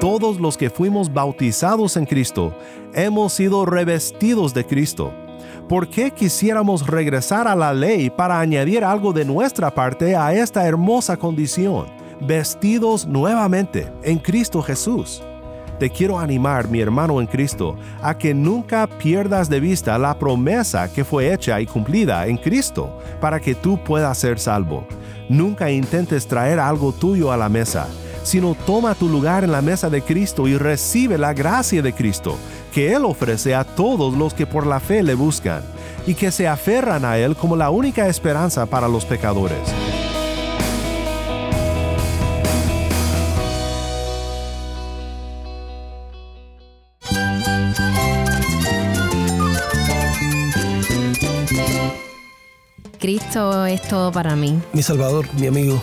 todos los que fuimos bautizados en Cristo hemos sido revestidos de Cristo. ¿Por qué quisiéramos regresar a la ley para añadir algo de nuestra parte a esta hermosa condición? Vestidos nuevamente en Cristo Jesús. Te quiero animar, mi hermano en Cristo, a que nunca pierdas de vista la promesa que fue hecha y cumplida en Cristo para que tú puedas ser salvo. Nunca intentes traer algo tuyo a la mesa, sino toma tu lugar en la mesa de Cristo y recibe la gracia de Cristo que Él ofrece a todos los que por la fe le buscan y que se aferran a Él como la única esperanza para los pecadores. Cristo es todo para mí. Mi Salvador, mi amigo,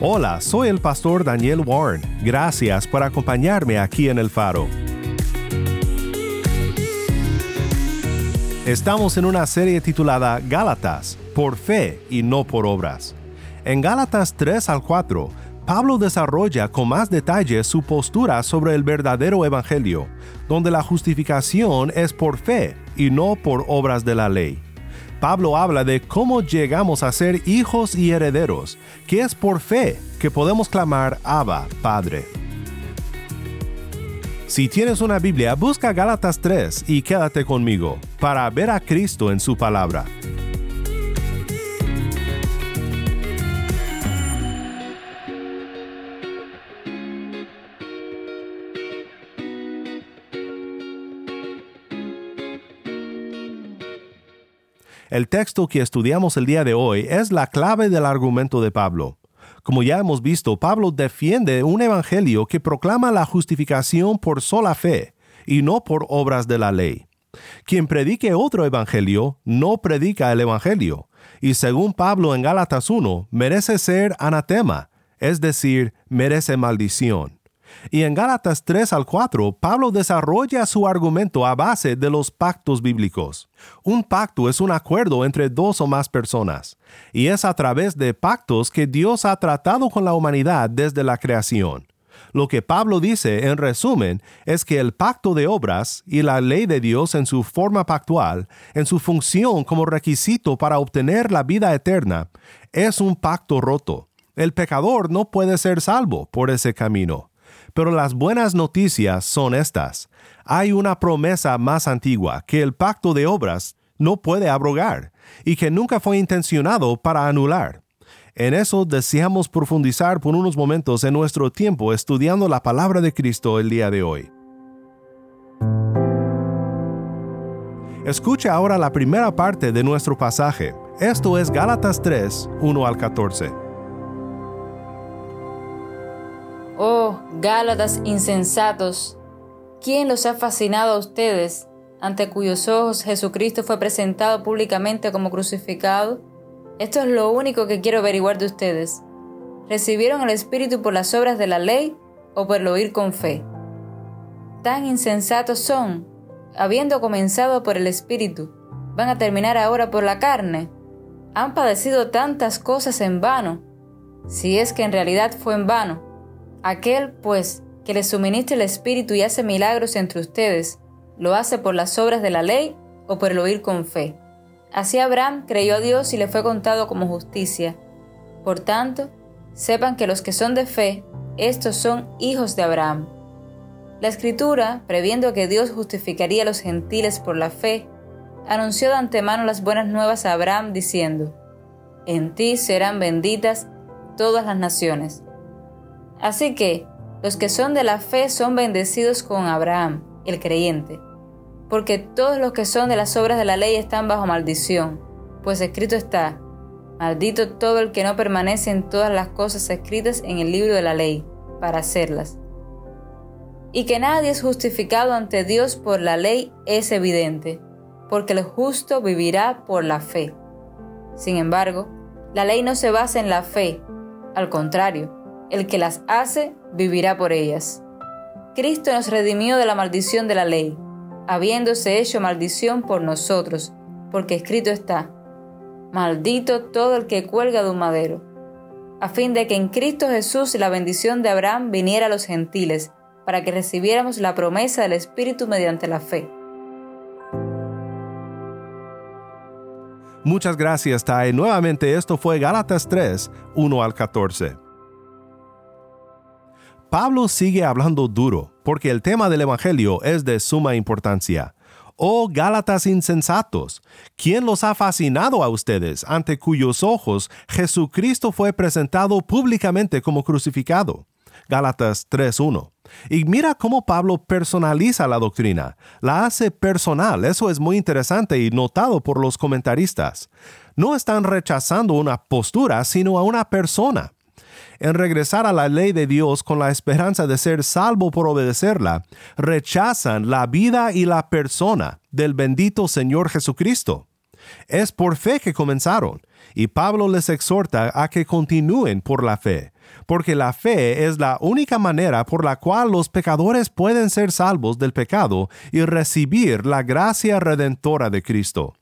Hola, soy el pastor Daniel Warren. Gracias por acompañarme aquí en el faro. Estamos en una serie titulada Gálatas, por fe y no por obras. En Gálatas 3 al 4, Pablo desarrolla con más detalle su postura sobre el verdadero Evangelio, donde la justificación es por fe y no por obras de la ley. Pablo habla de cómo llegamos a ser hijos y herederos, que es por fe que podemos clamar Abba, Padre. Si tienes una Biblia, busca Gálatas 3 y quédate conmigo para ver a Cristo en su palabra. El texto que estudiamos el día de hoy es la clave del argumento de Pablo. Como ya hemos visto, Pablo defiende un evangelio que proclama la justificación por sola fe y no por obras de la ley. Quien predique otro evangelio no predica el evangelio, y según Pablo en Gálatas 1, merece ser anatema, es decir, merece maldición. Y en Gálatas 3 al 4, Pablo desarrolla su argumento a base de los pactos bíblicos. Un pacto es un acuerdo entre dos o más personas, y es a través de pactos que Dios ha tratado con la humanidad desde la creación. Lo que Pablo dice, en resumen, es que el pacto de obras y la ley de Dios en su forma pactual, en su función como requisito para obtener la vida eterna, es un pacto roto. El pecador no puede ser salvo por ese camino. Pero las buenas noticias son estas. Hay una promesa más antigua que el pacto de obras no puede abrogar y que nunca fue intencionado para anular. En eso deseamos profundizar por unos momentos en nuestro tiempo estudiando la palabra de Cristo el día de hoy. Escucha ahora la primera parte de nuestro pasaje. Esto es Gálatas 3, 1 al 14. Oh, Gálatas insensatos, ¿quién los ha fascinado a ustedes, ante cuyos ojos Jesucristo fue presentado públicamente como crucificado? Esto es lo único que quiero averiguar de ustedes. ¿Recibieron el Espíritu por las obras de la ley o por el oír con fe? Tan insensatos son, habiendo comenzado por el Espíritu, van a terminar ahora por la carne. Han padecido tantas cosas en vano, si es que en realidad fue en vano Aquel, pues, que les suministra el Espíritu y hace milagros entre ustedes, ¿lo hace por las obras de la ley o por el oír con fe? Así Abraham creyó a Dios y le fue contado como justicia. Por tanto, sepan que los que son de fe, estos son hijos de Abraham. La Escritura, previendo que Dios justificaría a los gentiles por la fe, anunció de antemano las buenas nuevas a Abraham diciendo, En ti serán benditas todas las naciones. Así que los que son de la fe son bendecidos con Abraham, el creyente, porque todos los que son de las obras de la ley están bajo maldición, pues escrito está, maldito todo el que no permanece en todas las cosas escritas en el libro de la ley, para hacerlas. Y que nadie es justificado ante Dios por la ley es evidente, porque el justo vivirá por la fe. Sin embargo, la ley no se basa en la fe, al contrario, el que las hace vivirá por ellas. Cristo nos redimió de la maldición de la ley, habiéndose hecho maldición por nosotros, porque escrito está, maldito todo el que cuelga de un madero, a fin de que en Cristo Jesús la bendición de Abraham viniera a los gentiles, para que recibiéramos la promesa del Espíritu mediante la fe. Muchas gracias, Tai. Nuevamente esto fue Gálatas 3, 1 al 14. Pablo sigue hablando duro, porque el tema del Evangelio es de suma importancia. Oh Gálatas insensatos, ¿quién los ha fascinado a ustedes ante cuyos ojos Jesucristo fue presentado públicamente como crucificado? Gálatas 3.1. Y mira cómo Pablo personaliza la doctrina, la hace personal, eso es muy interesante y notado por los comentaristas. No están rechazando una postura, sino a una persona en regresar a la ley de Dios con la esperanza de ser salvo por obedecerla, rechazan la vida y la persona del bendito Señor Jesucristo. Es por fe que comenzaron, y Pablo les exhorta a que continúen por la fe, porque la fe es la única manera por la cual los pecadores pueden ser salvos del pecado y recibir la gracia redentora de Cristo.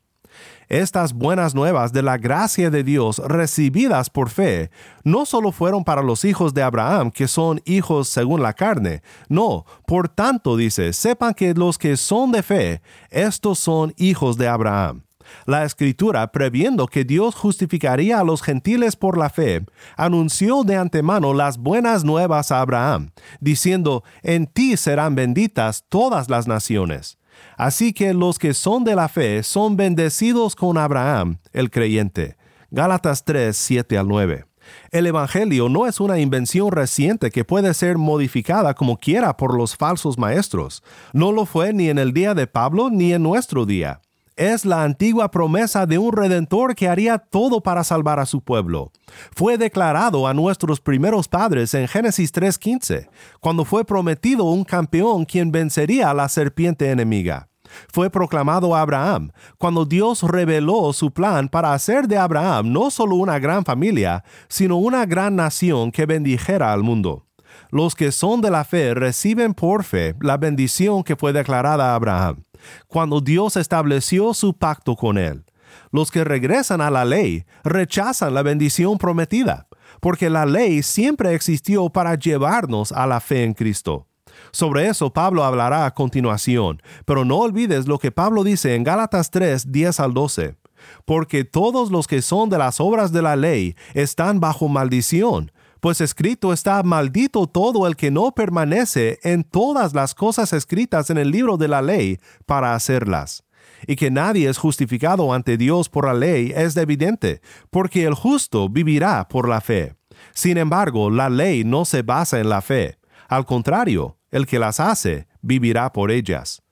Estas buenas nuevas de la gracia de Dios recibidas por fe no solo fueron para los hijos de Abraham, que son hijos según la carne, no, por tanto dice, sepan que los que son de fe, estos son hijos de Abraham. La escritura, previendo que Dios justificaría a los gentiles por la fe, anunció de antemano las buenas nuevas a Abraham, diciendo, en ti serán benditas todas las naciones. Así que los que son de la fe son bendecidos con Abraham, el creyente. Gálatas 3, 7 al 9. El Evangelio no es una invención reciente que puede ser modificada como quiera por los falsos maestros. No lo fue ni en el día de Pablo ni en nuestro día es la antigua promesa de un redentor que haría todo para salvar a su pueblo. Fue declarado a nuestros primeros padres en Génesis 3.15, cuando fue prometido un campeón quien vencería a la serpiente enemiga. Fue proclamado a Abraham, cuando Dios reveló su plan para hacer de Abraham no solo una gran familia, sino una gran nación que bendijera al mundo. Los que son de la fe reciben por fe la bendición que fue declarada a Abraham cuando Dios estableció su pacto con él. Los que regresan a la ley rechazan la bendición prometida, porque la ley siempre existió para llevarnos a la fe en Cristo. Sobre eso Pablo hablará a continuación, pero no olvides lo que Pablo dice en Gálatas 3, 10 al 12. Porque todos los que son de las obras de la ley están bajo maldición, pues escrito está maldito todo el que no permanece en todas las cosas escritas en el libro de la ley para hacerlas. Y que nadie es justificado ante Dios por la ley es evidente, porque el justo vivirá por la fe. Sin embargo, la ley no se basa en la fe. Al contrario, el que las hace vivirá por ellas.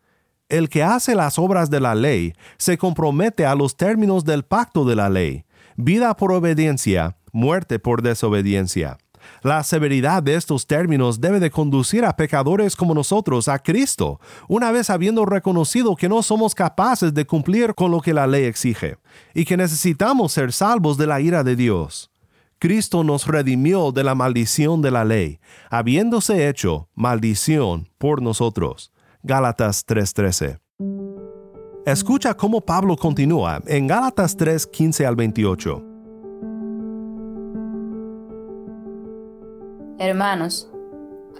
El que hace las obras de la ley se compromete a los términos del pacto de la ley, vida por obediencia muerte por desobediencia. La severidad de estos términos debe de conducir a pecadores como nosotros a Cristo, una vez habiendo reconocido que no somos capaces de cumplir con lo que la ley exige, y que necesitamos ser salvos de la ira de Dios. Cristo nos redimió de la maldición de la ley, habiéndose hecho maldición por nosotros. Gálatas 3:13. Escucha cómo Pablo continúa en Gálatas 3:15 al 28. Hermanos,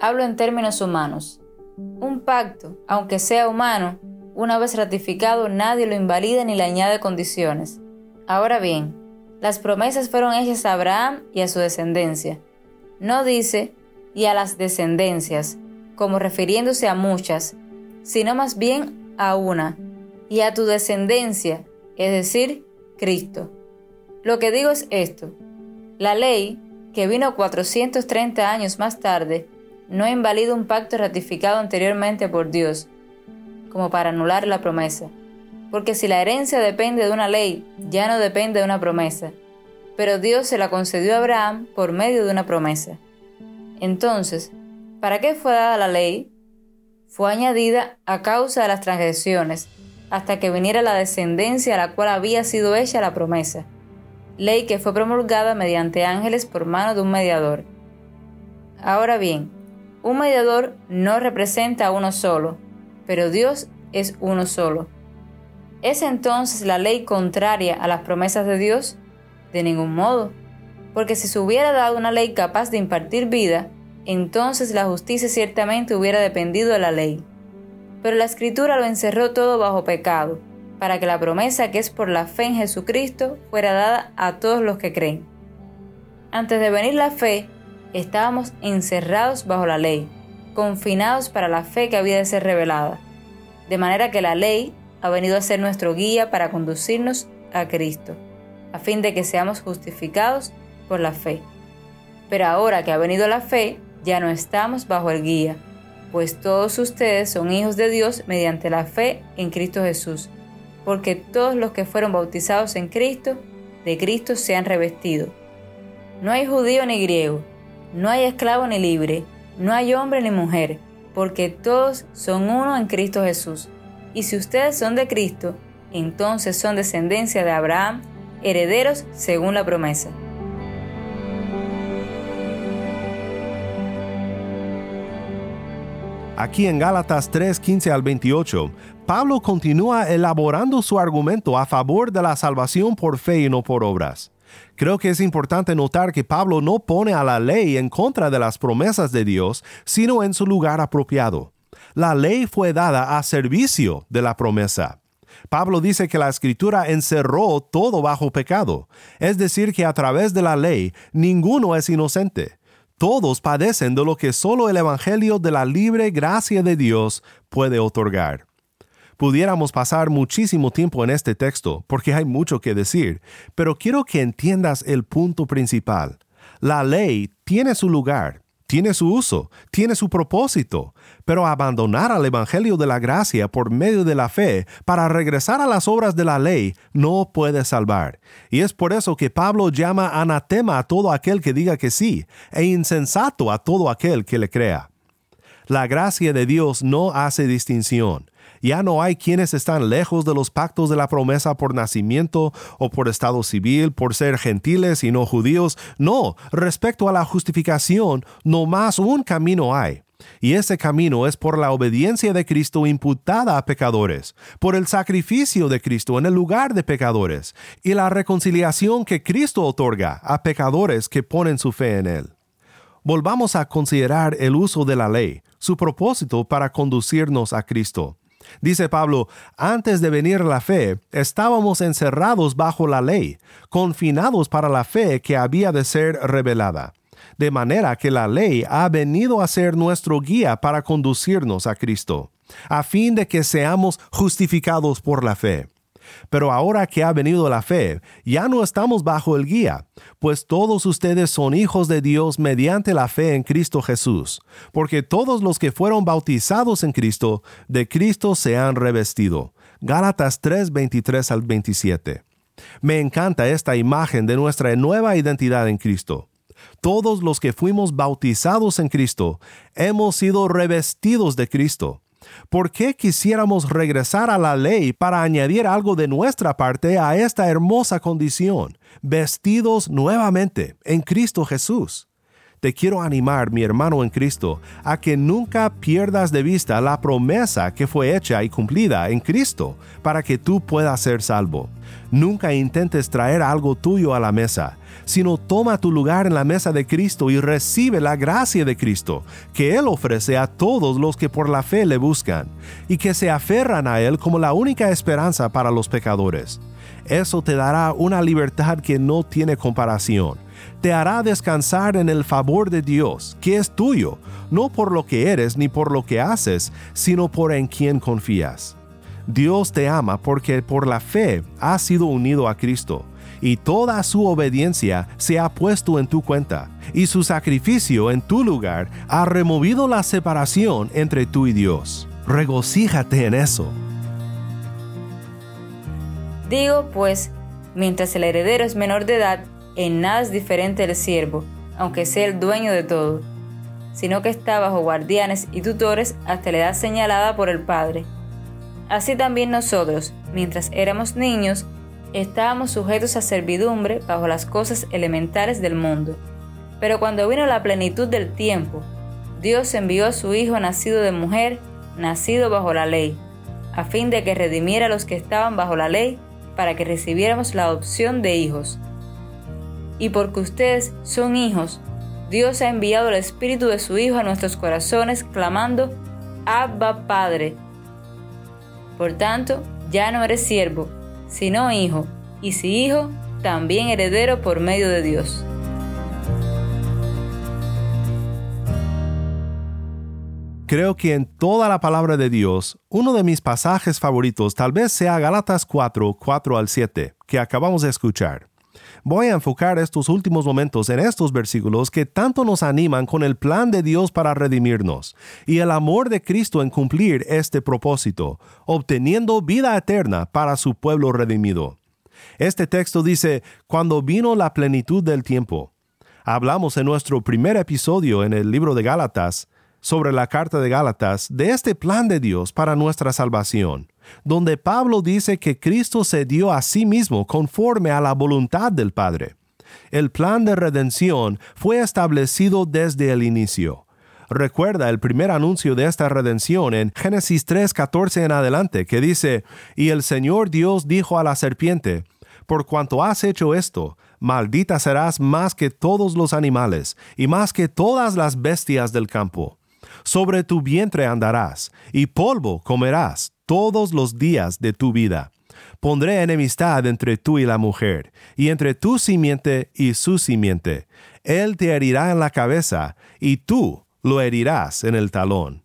hablo en términos humanos. Un pacto, aunque sea humano, una vez ratificado nadie lo invalida ni le añade condiciones. Ahora bien, las promesas fueron hechas a Abraham y a su descendencia. No dice y a las descendencias, como refiriéndose a muchas, sino más bien a una, y a tu descendencia, es decir, Cristo. Lo que digo es esto. La ley, que vino 430 años más tarde, no invalida un pacto ratificado anteriormente por Dios, como para anular la promesa, Porque si la herencia depende de una ley, ya no depende de una promesa. Pero Dios se la concedió a Abraham por medio de una promesa. Entonces, ¿para qué fue dada la ley? Fue añadida a causa de las transgresiones, hasta que viniera la descendencia a la cual había sido hecha la promesa. Ley que fue promulgada mediante ángeles por mano de un mediador. Ahora bien, un mediador no representa a uno solo, pero Dios es uno solo. ¿Es entonces la ley contraria a las promesas de Dios? De ningún modo, porque si se hubiera dado una ley capaz de impartir vida, entonces la justicia ciertamente hubiera dependido de la ley. Pero la escritura lo encerró todo bajo pecado, para que la promesa que es por la fe en Jesucristo fuera dada a todos los que creen. Antes de venir la fe, estábamos encerrados bajo la ley, confinados para la fe que había de ser revelada. De manera que la ley ha venido a ser nuestro guía para conducirnos a Cristo, a fin de que seamos justificados por la fe. Pero ahora que ha venido la fe, ya no estamos bajo el guía, pues todos ustedes son hijos de Dios mediante la fe en Cristo Jesús, porque todos los que fueron bautizados en Cristo, de Cristo se han revestido. No hay judío ni griego, no hay esclavo ni libre, no hay hombre ni mujer, porque todos son uno en Cristo Jesús. Y si ustedes son de Cristo, entonces son descendencia de Abraham, herederos según la promesa. Aquí en Gálatas 3, 15 al 28, Pablo continúa elaborando su argumento a favor de la salvación por fe y no por obras. Creo que es importante notar que Pablo no pone a la ley en contra de las promesas de Dios, sino en su lugar apropiado. La ley fue dada a servicio de la promesa. Pablo dice que la escritura encerró todo bajo pecado, es decir, que a través de la ley ninguno es inocente. Todos padecen de lo que solo el Evangelio de la libre gracia de Dios puede otorgar. Pudiéramos pasar muchísimo tiempo en este texto porque hay mucho que decir, pero quiero que entiendas el punto principal. La ley tiene su lugar, tiene su uso, tiene su propósito, pero abandonar al Evangelio de la gracia por medio de la fe para regresar a las obras de la ley no puede salvar. Y es por eso que Pablo llama anatema a todo aquel que diga que sí, e insensato a todo aquel que le crea. La gracia de Dios no hace distinción. Ya no hay quienes están lejos de los pactos de la promesa por nacimiento o por estado civil, por ser gentiles y no judíos. No, respecto a la justificación, no más un camino hay. Y ese camino es por la obediencia de Cristo imputada a pecadores, por el sacrificio de Cristo en el lugar de pecadores, y la reconciliación que Cristo otorga a pecadores que ponen su fe en Él. Volvamos a considerar el uso de la ley, su propósito para conducirnos a Cristo. Dice Pablo, antes de venir la fe, estábamos encerrados bajo la ley, confinados para la fe que había de ser revelada. De manera que la ley ha venido a ser nuestro guía para conducirnos a Cristo, a fin de que seamos justificados por la fe. Pero ahora que ha venido la fe, ya no estamos bajo el guía, pues todos ustedes son hijos de Dios mediante la fe en Cristo Jesús, porque todos los que fueron bautizados en Cristo, de Cristo se han revestido. Gálatas 3, 23 al 27. Me encanta esta imagen de nuestra nueva identidad en Cristo. Todos los que fuimos bautizados en Cristo hemos sido revestidos de Cristo. ¿Por qué quisiéramos regresar a la ley para añadir algo de nuestra parte a esta hermosa condición, vestidos nuevamente en Cristo Jesús? Te quiero animar, mi hermano en Cristo, a que nunca pierdas de vista la promesa que fue hecha y cumplida en Cristo para que tú puedas ser salvo. Nunca intentes traer algo tuyo a la mesa sino toma tu lugar en la mesa de Cristo y recibe la gracia de Cristo, que Él ofrece a todos los que por la fe le buscan, y que se aferran a Él como la única esperanza para los pecadores. Eso te dará una libertad que no tiene comparación. Te hará descansar en el favor de Dios, que es tuyo, no por lo que eres ni por lo que haces, sino por en quien confías. Dios te ama porque por la fe has sido unido a Cristo y toda su obediencia se ha puesto en tu cuenta, y su sacrificio en tu lugar ha removido la separación entre tú y Dios. Regocíjate en eso. Digo, pues, mientras el heredero es menor de edad, en nada es diferente del siervo, aunque sea el dueño de todo, sino que está bajo guardianes y tutores hasta la edad señalada por el Padre. Así también nosotros, mientras éramos niños, estábamos sujetos a servidumbre bajo las cosas elementales del mundo. Pero cuando vino la plenitud del tiempo, Dios envió a su Hijo nacido de mujer, nacido bajo la ley, a fin de que redimiera a los que estaban bajo la ley, para que recibiéramos la adopción de hijos. Y porque ustedes son hijos, Dios ha enviado el Espíritu de su Hijo a nuestros corazones, clamando, Abba Padre. Por tanto, ya no eres siervo, sino hijo, y si hijo, también heredero por medio de Dios. Creo que en toda la palabra de Dios, uno de mis pasajes favoritos tal vez sea Galatas 4, 4 al 7, que acabamos de escuchar. Voy a enfocar estos últimos momentos en estos versículos que tanto nos animan con el plan de Dios para redimirnos y el amor de Cristo en cumplir este propósito, obteniendo vida eterna para su pueblo redimido. Este texto dice, cuando vino la plenitud del tiempo. Hablamos en nuestro primer episodio en el libro de Gálatas sobre la carta de Gálatas de este plan de Dios para nuestra salvación, donde Pablo dice que Cristo se dio a sí mismo conforme a la voluntad del Padre. El plan de redención fue establecido desde el inicio. Recuerda el primer anuncio de esta redención en Génesis 3:14 en adelante, que dice, Y el Señor Dios dijo a la serpiente, Por cuanto has hecho esto, maldita serás más que todos los animales, y más que todas las bestias del campo sobre tu vientre andarás, y polvo comerás todos los días de tu vida. Pondré enemistad entre tú y la mujer, y entre tu simiente y su simiente. Él te herirá en la cabeza, y tú lo herirás en el talón.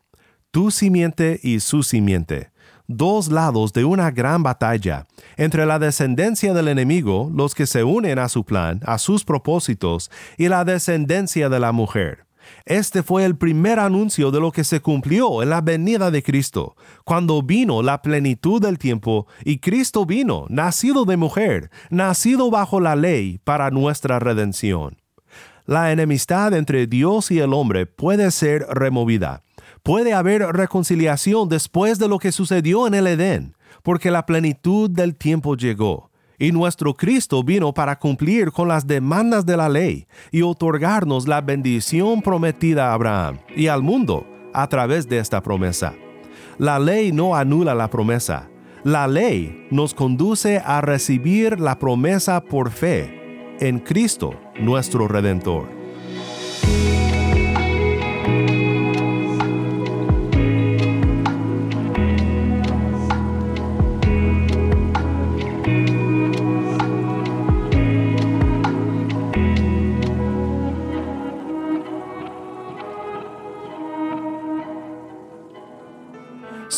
Tu simiente y su simiente dos lados de una gran batalla entre la descendencia del enemigo, los que se unen a su plan, a sus propósitos, y la descendencia de la mujer. Este fue el primer anuncio de lo que se cumplió en la venida de Cristo, cuando vino la plenitud del tiempo y Cristo vino, nacido de mujer, nacido bajo la ley para nuestra redención. La enemistad entre Dios y el hombre puede ser removida. Puede haber reconciliación después de lo que sucedió en el Edén, porque la plenitud del tiempo llegó y nuestro Cristo vino para cumplir con las demandas de la ley y otorgarnos la bendición prometida a Abraham y al mundo a través de esta promesa. La ley no anula la promesa. La ley nos conduce a recibir la promesa por fe en Cristo, nuestro Redentor.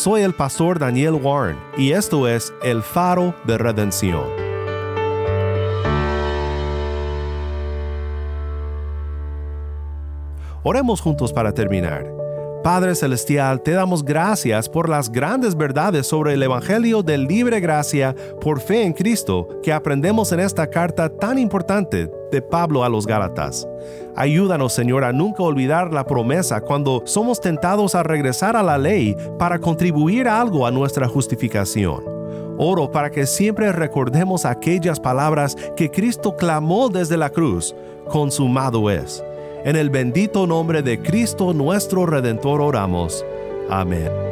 Soy el pastor Daniel Warren y esto es El Faro de Redención. Oremos juntos para terminar. Padre Celestial, te damos gracias por las grandes verdades sobre el Evangelio de libre gracia por fe en Cristo que aprendemos en esta carta tan importante de Pablo a los Gálatas. Ayúdanos, Señor, a nunca olvidar la promesa cuando somos tentados a regresar a la ley para contribuir algo a nuestra justificación. Oro para que siempre recordemos aquellas palabras que Cristo clamó desde la cruz, consumado es en el bendito nombre de Cristo nuestro Redentor oramos. Amén.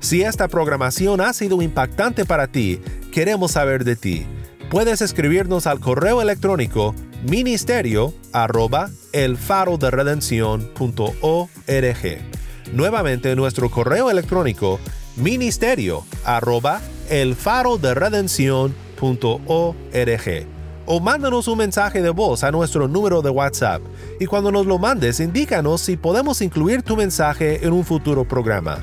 Si esta programación ha sido impactante para ti, queremos saber de ti. Puedes escribirnos al correo electrónico ministerio arroba Nuevamente nuestro correo electrónico ministerio arroba el faro de o mándanos un mensaje de voz a nuestro número de WhatsApp y cuando nos lo mandes indícanos si podemos incluir tu mensaje en un futuro programa.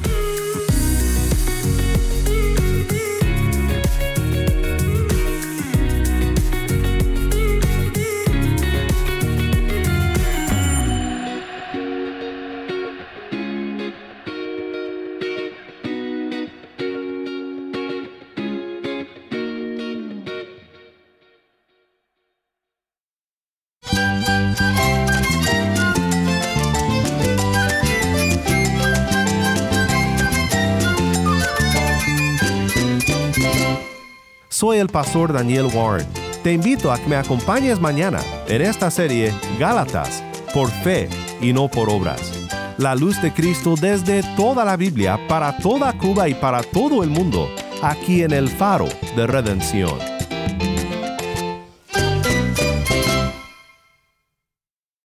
el pastor Daniel Warren. Te invito a que me acompañes mañana en esta serie Gálatas, por fe y no por obras. La luz de Cristo desde toda la Biblia, para toda Cuba y para todo el mundo, aquí en el faro de redención.